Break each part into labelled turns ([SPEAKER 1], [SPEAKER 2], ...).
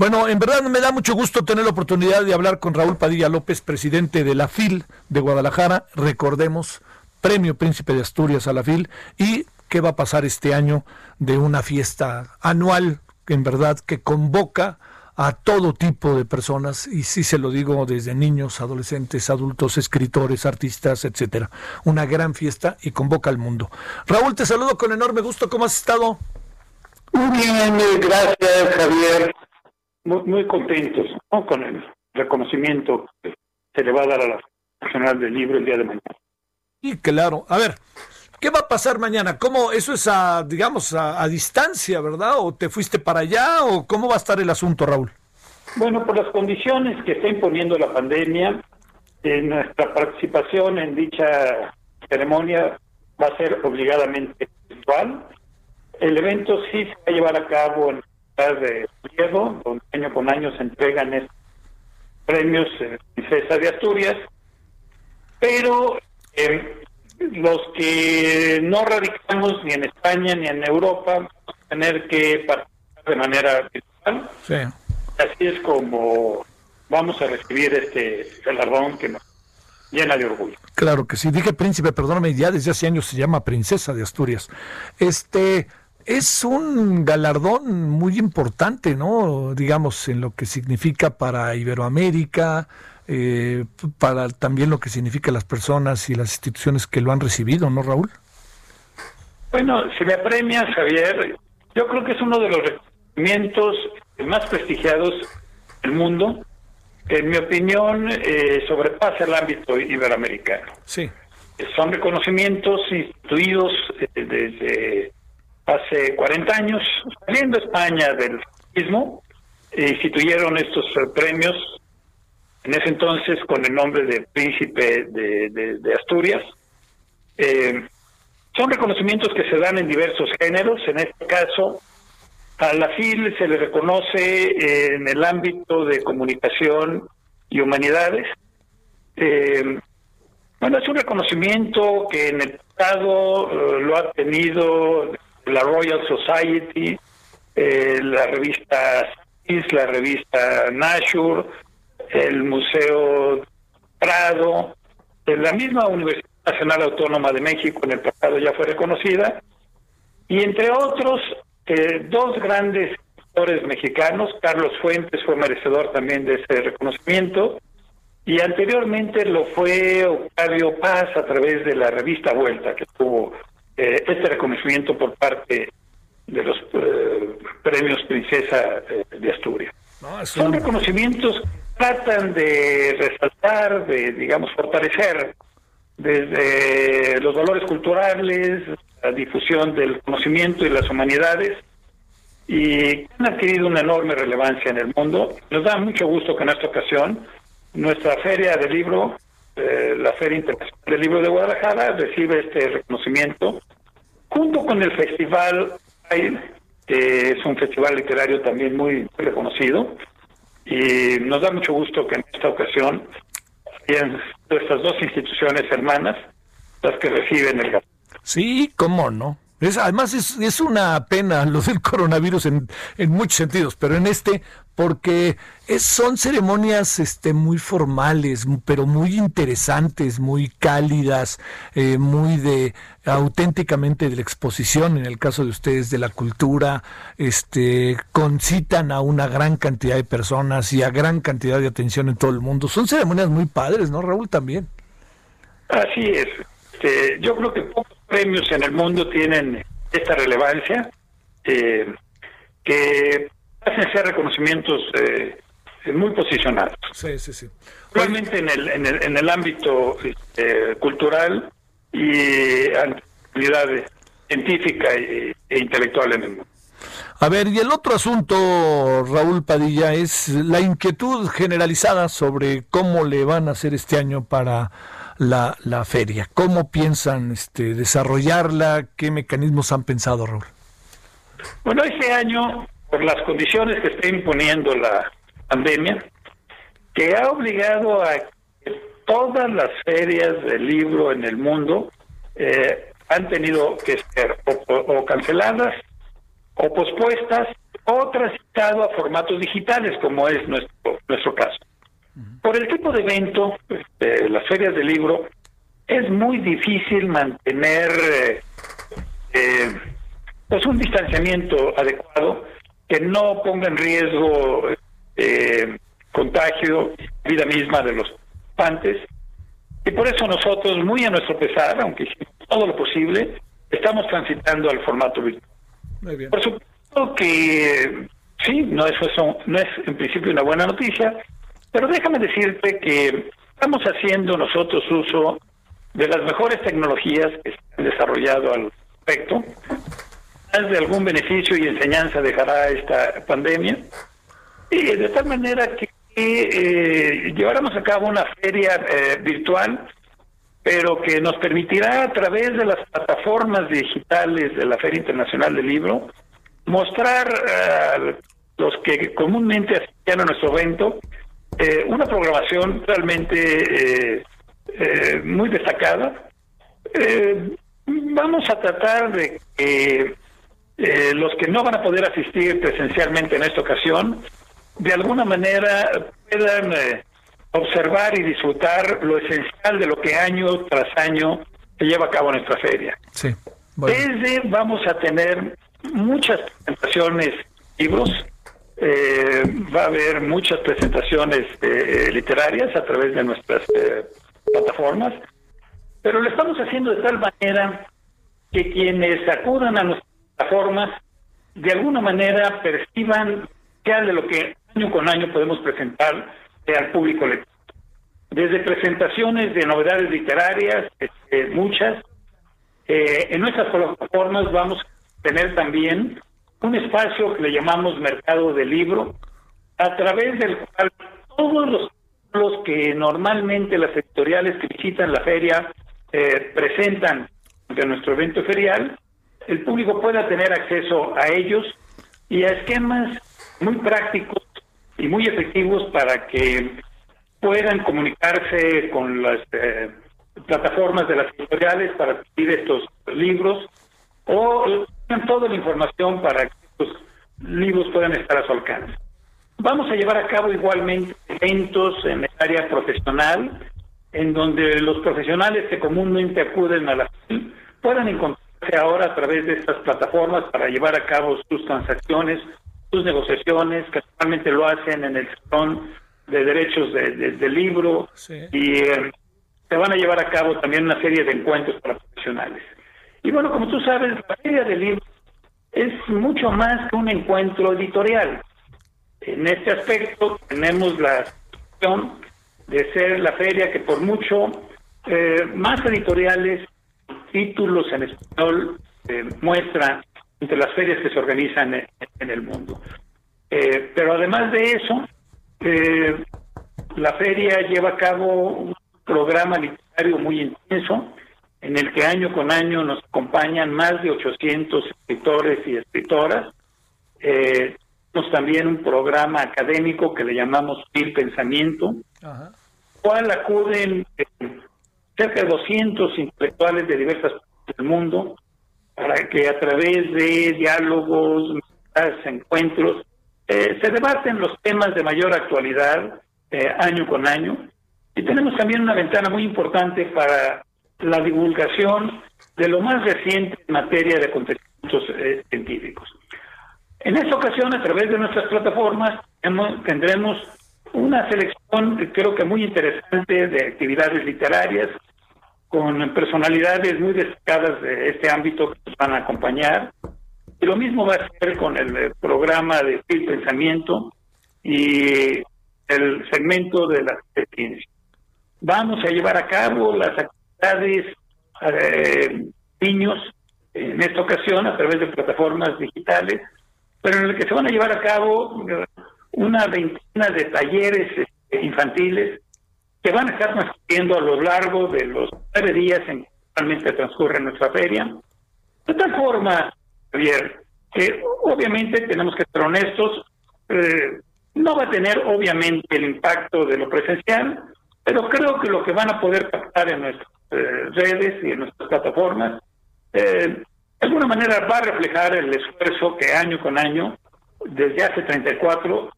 [SPEAKER 1] Bueno, en verdad me da mucho gusto tener la oportunidad de hablar con Raúl Padilla López, presidente de la FIL de Guadalajara. Recordemos, Premio Príncipe de Asturias a la FIL. ¿Y qué va a pasar este año de una fiesta anual, en verdad, que convoca a todo tipo de personas, y sí se lo digo desde niños, adolescentes, adultos, escritores, artistas, etcétera. Una gran fiesta y convoca al mundo. Raúl, te saludo con enorme gusto. ¿Cómo has estado?
[SPEAKER 2] Muy bien, gracias, Javier. Muy, muy contentos con el reconocimiento que se le va a dar a la Nacional del Libro el día de mañana.
[SPEAKER 1] Y claro, a ver, ¿Qué va a pasar mañana? ¿Cómo eso es a, digamos, a, distancia, verdad? ¿O te fuiste para allá? ¿O cómo va a estar el asunto, Raúl?
[SPEAKER 2] Bueno, por las condiciones que está imponiendo la pandemia, eh, nuestra participación en dicha ceremonia va a ser obligadamente virtual. El evento sí se va a llevar a cabo en de Diego, donde año con año se entregan estos premios eh, Princesa de Asturias, pero eh, los que no radicamos ni en España ni en Europa vamos a tener que participar de manera virtual.
[SPEAKER 1] Sí.
[SPEAKER 2] Así es como vamos a recibir este galardón que nos llena de orgullo.
[SPEAKER 1] Claro que sí. Dije príncipe, perdóname, ya desde hace años se llama princesa de Asturias. Este es un galardón muy importante, ¿no? Digamos, en lo que significa para Iberoamérica, eh, para también lo que significa las personas y las instituciones que lo han recibido, ¿no, Raúl?
[SPEAKER 2] Bueno, si me premias, Javier, yo creo que es uno de los reconocimientos más prestigiados del mundo, que en mi opinión eh, sobrepasa el ámbito iberoamericano.
[SPEAKER 1] Sí.
[SPEAKER 2] Son reconocimientos instituidos eh, desde hace 40 años, saliendo España del mismo, instituyeron estos premios en ese entonces con el nombre de Príncipe de, Asturias. Eh, son reconocimientos que se dan en diversos géneros, en este caso a la FIL se le reconoce eh, en el ámbito de comunicación y humanidades. Eh, bueno, es un reconocimiento que en el pasado lo ha tenido la Royal Society, la revista IS, la revista Nashur, el Museo Prado, la misma Universidad Nacional Autónoma de México en el pasado ya fue reconocida, y entre otros, eh, dos grandes escritores mexicanos, Carlos Fuentes fue merecedor también de ese reconocimiento, y anteriormente lo fue Octavio Paz a través de la revista Vuelta, que tuvo eh, este reconocimiento por parte de los eh, premios Princesa de Asturias. Son reconocimientos tratan de resaltar, de, digamos, fortalecer desde los valores culturales, la difusión del conocimiento y las humanidades, y han adquirido una enorme relevancia en el mundo. Nos da mucho gusto que en esta ocasión nuestra feria del libro, eh, la Feria Internacional del Libro de Guadalajara, recibe este reconocimiento, junto con el Festival que es un festival literario también muy reconocido, y nos da mucho gusto que en esta ocasión sean estas dos instituciones hermanas las que reciben el gasto.
[SPEAKER 1] Sí, cómo no. Es, además es, es, una pena lo del coronavirus en, en muchos sentidos, pero en este porque es, son ceremonias este, muy formales, pero muy interesantes, muy cálidas, eh, muy de auténticamente de la exposición, en el caso de ustedes, de la cultura, este, concitan a una gran cantidad de personas y a gran cantidad de atención en todo el mundo. Son ceremonias muy padres, ¿no, Raúl? También.
[SPEAKER 2] Así es. Este, yo creo que premios en el mundo tienen esta relevancia, eh, que hacen ser reconocimientos eh, muy posicionados.
[SPEAKER 1] Sí, sí, sí.
[SPEAKER 2] Realmente en el, en el, en el ámbito este, cultural y actividad científica e, e intelectual en el mundo.
[SPEAKER 1] A ver, y el otro asunto, Raúl Padilla, es la inquietud generalizada sobre cómo le van a hacer este año para la, la feria. ¿Cómo piensan este, desarrollarla? ¿Qué mecanismos han pensado, Raúl?
[SPEAKER 2] Bueno, este año, por las condiciones que está imponiendo la pandemia, que ha obligado a que todas las ferias de libro en el mundo eh, han tenido que ser o, canceladas o pospuestas o transitado a formatos digitales, como es nuestro, nuestro caso. Por el tipo de evento, este, las ferias de libro, es muy difícil mantener eh, eh, pues un distanciamiento adecuado que no ponga en riesgo eh, contagio, vida misma de los participantes. Y por eso nosotros, muy a nuestro pesar, aunque hicimos todo lo posible, estamos transitando al formato virtual. Por supuesto que sí, no es, eso, no es en principio una buena noticia, pero déjame decirte que estamos haciendo nosotros uso de las mejores tecnologías que se han desarrollado al respecto. Más de algún beneficio y enseñanza dejará esta pandemia. Y de tal manera que eh, lleváramos a cabo una feria eh, virtual, pero que nos permitirá a través de las plataformas digitales de la Feria Internacional del Libro mostrar a los que comúnmente asistían a nuestro evento eh, una programación realmente eh, eh, muy destacada. vamos a tratar de que los que no van a poder asistir presencialmente en esta ocasión, de alguna manera puedan observar y disfrutar lo esencial de lo que año tras año se lleva a cabo nuestra feria.
[SPEAKER 1] Sí,
[SPEAKER 2] Desde vamos a tener muchas presentaciones, libros, eh, va a haber muchas presentaciones eh, literarias a través de nuestras eh, plataformas, pero lo estamos haciendo de tal manera que quienes acudan a nuestras plataformas de alguna manera perciban ya de lo que año con año podemos presentar al público lector. Desde presentaciones de novedades literarias, este, muchas, en nuestras plataformas vamos a tener también un espacio que le llamamos mercado de libro, a través del cual todos los los que normalmente las editoriales que visitan la feria eh, presentan de nuestro evento ferial, el público pueda tener acceso a ellos y a esquemas muy prácticos y muy efectivos para que puedan comunicarse con las eh, plataformas de las editoriales para pedir estos libros o toda la información para que estos libros puedan estar a su alcance. Vamos a llevar a cabo igualmente eventos en el área profesional, en donde los profesionales que comúnmente acuden a la FIL puedan encontrarse ahora a través de estas plataformas para llevar a cabo sus transacciones, sus negociaciones, que actualmente lo hacen en el salón de derechos de, libro y eh, se van a llevar a cabo también una serie de encuentros para profesionales. Y bueno, como tú sabes, la Feria del Libro es mucho más que un encuentro editorial. En este aspecto tenemos la opción de ser la feria que por mucho eh, más editoriales, títulos en español eh, muestra entre las ferias que se organizan en, el mundo. Eh, pero además de eso, la feria lleva a cabo un programa literario muy intenso en el que año con año nos acompañan más de 800 escritores y escritoras. Eh, tenemos también un programa académico que le llamamos PIL Pensamiento, Ajá. cual acuden eh, cerca de 200 intelectuales de diversas partes del mundo para que a través de diálogos, encuentros, eh, se debaten los temas de mayor actualidad eh, año con año. Y tenemos también una ventana muy importante para la divulgación de lo más reciente en materia de acontecimientos eh, científicos. En esta ocasión, a través de nuestras plataformas, tendremos una selección, creo que muy interesante, de actividades literarias con personalidades muy destacadas de este ámbito que nos van a acompañar. Y lo mismo va a ser con el eh, programa de Pensamiento y el segmento de la ciencia. Vamos a llevar a cabo las actividades eh, niños, en esta ocasión a través de plataformas digitales, pero en el que se van a llevar a cabo una veintena de talleres este, infantiles que van a estar transcurriendo a lo largo de los nueve días en que realmente transcurre nuestra feria. De tal forma, Javier, que obviamente tenemos que ser honestos, eh, no va a tener obviamente el impacto de lo presencial, pero creo que lo que van a poder captar en nuestras eh, redes y en nuestras plataformas, eh, de alguna manera va a reflejar el esfuerzo que año con año, desde hace 34,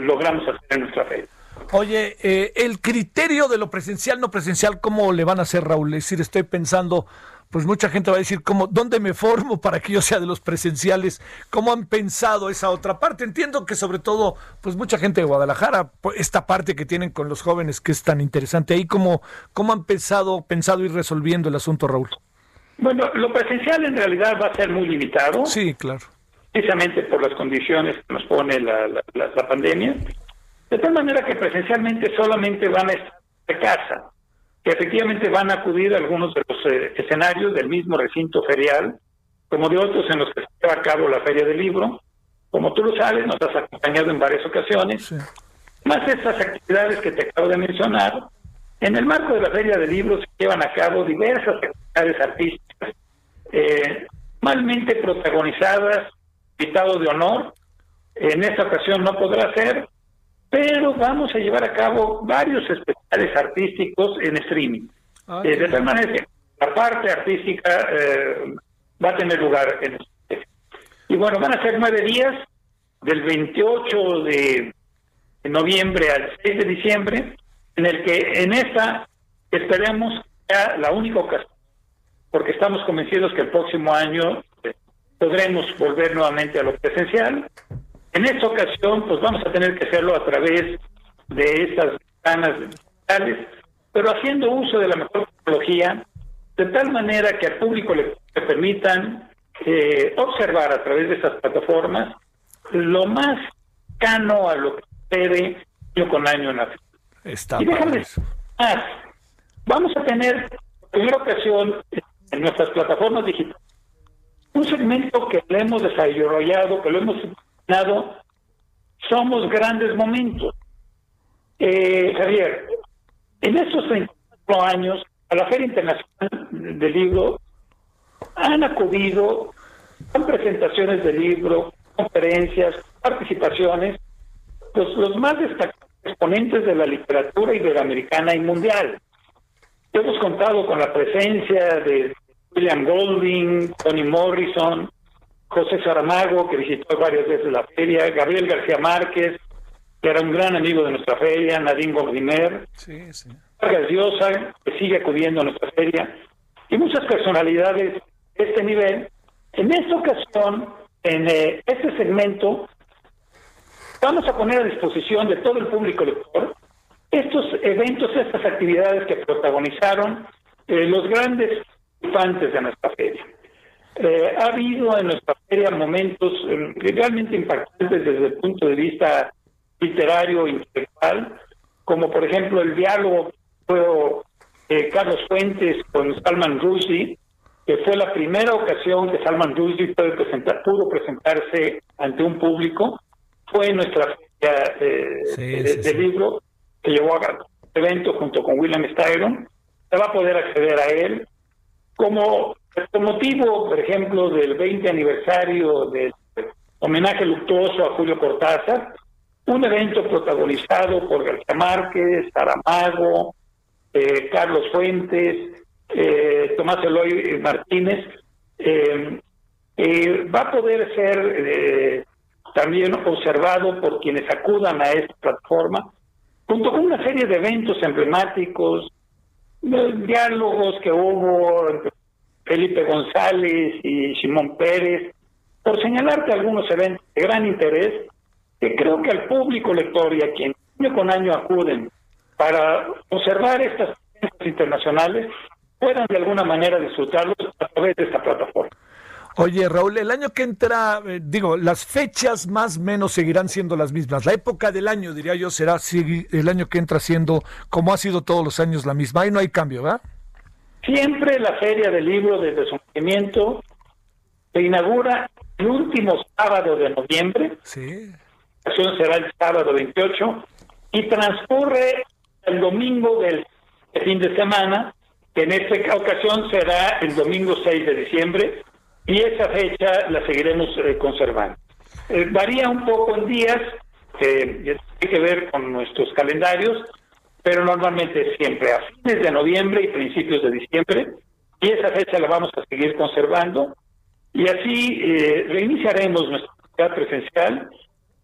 [SPEAKER 2] logramos hacer en nuestra fe.
[SPEAKER 1] Oye, el criterio de lo presencial, no presencial, ¿cómo le van a hacer, Raúl? Es decir, estoy pensando, pues mucha gente va a decir, ¿cómo, ¿dónde me formo para que yo sea de los presenciales? ¿Cómo han pensado esa otra parte? Entiendo que sobre todo, pues mucha gente de Guadalajara, esta parte que tienen con los jóvenes que es tan interesante ahí, ¿cómo, cómo han pensado, pensado ir resolviendo el asunto, Raúl?
[SPEAKER 2] Bueno, lo presencial en realidad va a ser muy limitado.
[SPEAKER 1] Sí, claro.
[SPEAKER 2] Precisamente por las condiciones que nos pone la, la, pandemia. De tal manera que presencialmente solamente van a estar de casa que efectivamente van a acudir a algunos de los eh, escenarios del mismo recinto ferial, como de otros en los que se lleva a cabo la Feria del Libro. Como tú lo sabes, nos has acompañado en varias ocasiones. Más estas actividades que te acabo de mencionar, en el marco de la Feria del Libro se llevan a cabo diversas actividades artísticas, eh, malmente protagonizadas, invitado de honor. En esta ocasión no podrá ser, pero vamos a llevar a cabo varios especiales artísticos en streaming. Ah, eh, de tal manera que la parte artística eh, va a tener lugar en. Y bueno, van a ser nueve días, del 28 de noviembre al 6 de diciembre, en el que en esta esperemos sea la única ocasión, porque estamos convencidos que el próximo año eh, podremos volver nuevamente a lo presencial en esta ocasión, pues vamos a tener que hacerlo a través de estas ventanas digitales, pero haciendo uso de la mejor tecnología, de tal manera que al público le, permitan eh, observar a través de estas plataformas lo más cano a lo que sucede año con año en la
[SPEAKER 1] Está
[SPEAKER 2] y déjame más, vamos a tener por primera ocasión en nuestras plataformas digitales un segmento que le hemos desarrollado, que lo hemos somos grandes momentos. Eh, Javier, en estos 34 años, a la Feria Internacional del Libro han acudido con presentaciones de libro, conferencias, participaciones, los más destacados exponentes de la literatura iberoamericana y mundial. Hemos contado con la presencia de William Golding, Tony Morrison, José Saramago, que visitó varias veces la feria, Gabriel García Márquez, que era un gran amigo de nuestra feria, Nadine Gordiner, sí, sí. Vargas Llosa, que sigue acudiendo a nuestra feria, y muchas personalidades de este nivel. En esta ocasión, en eh, este segmento, vamos a poner a disposición de todo el público lector estos eventos, estas actividades que protagonizaron eh, los grandes infantes de nuestra feria. Eh, ha habido en nuestra feria momentos eh, realmente impactantes desde el punto de vista literario intelectual, como por ejemplo el diálogo fue eh, Carlos Fuentes con Salman Rushdie, que fue la primera ocasión que Salman Rushdie pudo, presentar, pudo presentarse ante un público, fue en nuestra feria de, libro que llevó a cabo evento junto con William Styron, se va a poder acceder a él, como con motivo, por ejemplo, del 20 aniversario del homenaje luctuoso a Julio Cortázar, un evento protagonizado por García Márquez, Saramago, eh, Carlos Fuentes, eh, Tomás Eloy Martínez, eh, va a poder ser también observado por quienes acudan a esta plataforma, junto con una serie de eventos emblemáticos, diálogos que hubo entre Felipe González y Simón Pérez, por señalarte algunos eventos de gran interés que creo que al público lector y a quien año con año acuden para observar estas internacionales puedan de alguna manera disfrutarlos a través de esta plataforma.
[SPEAKER 1] Oye, Raúl, el año que entra, eh, digo, las fechas más o menos seguirán siendo las mismas. La época del año, diría yo, será el año que entra siendo, como ha sido todos los años, la misma. Ahí no hay cambio, ¿verdad?
[SPEAKER 2] Siempre la Feria del Libro desde su nacimiento Se inaugura el último sábado de noviembre.
[SPEAKER 1] Sí.
[SPEAKER 2] La acción será el sábado 28 y transcurre el domingo del fin de semana, que en esta ocasión será el domingo 6 de diciembre, y esa fecha la seguiremos eh, conservando. Eh, varía un poco en días, que tiene que ver con nuestros calendarios, pero normalmente siempre a fines de noviembre y principios de diciembre, y esa fecha la vamos a seguir conservando, y así eh, reiniciaremos nuestra actividad presencial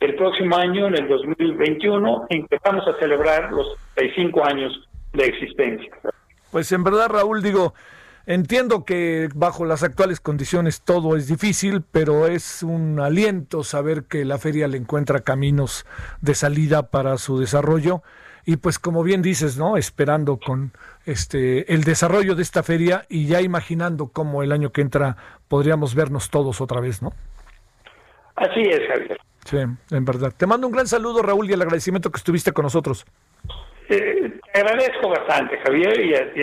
[SPEAKER 2] el próximo año, en el 2021, en que vamos a celebrar los 35 años de existencia.
[SPEAKER 1] Pues en verdad, Raúl, digo, entiendo que bajo las actuales condiciones todo es difícil, pero es un aliento saber que la feria le encuentra caminos de salida para su desarrollo y pues como bien dices, ¿no? Esperando con este el desarrollo de esta feria y ya imaginando cómo el año que entra podríamos vernos todos otra vez, ¿no?
[SPEAKER 2] Así es, Javier.
[SPEAKER 1] Sí, en verdad. Te mando un gran saludo, Raúl, y el agradecimiento que estuviste con nosotros.
[SPEAKER 2] Eh, te agradezco bastante, Javier, y a, y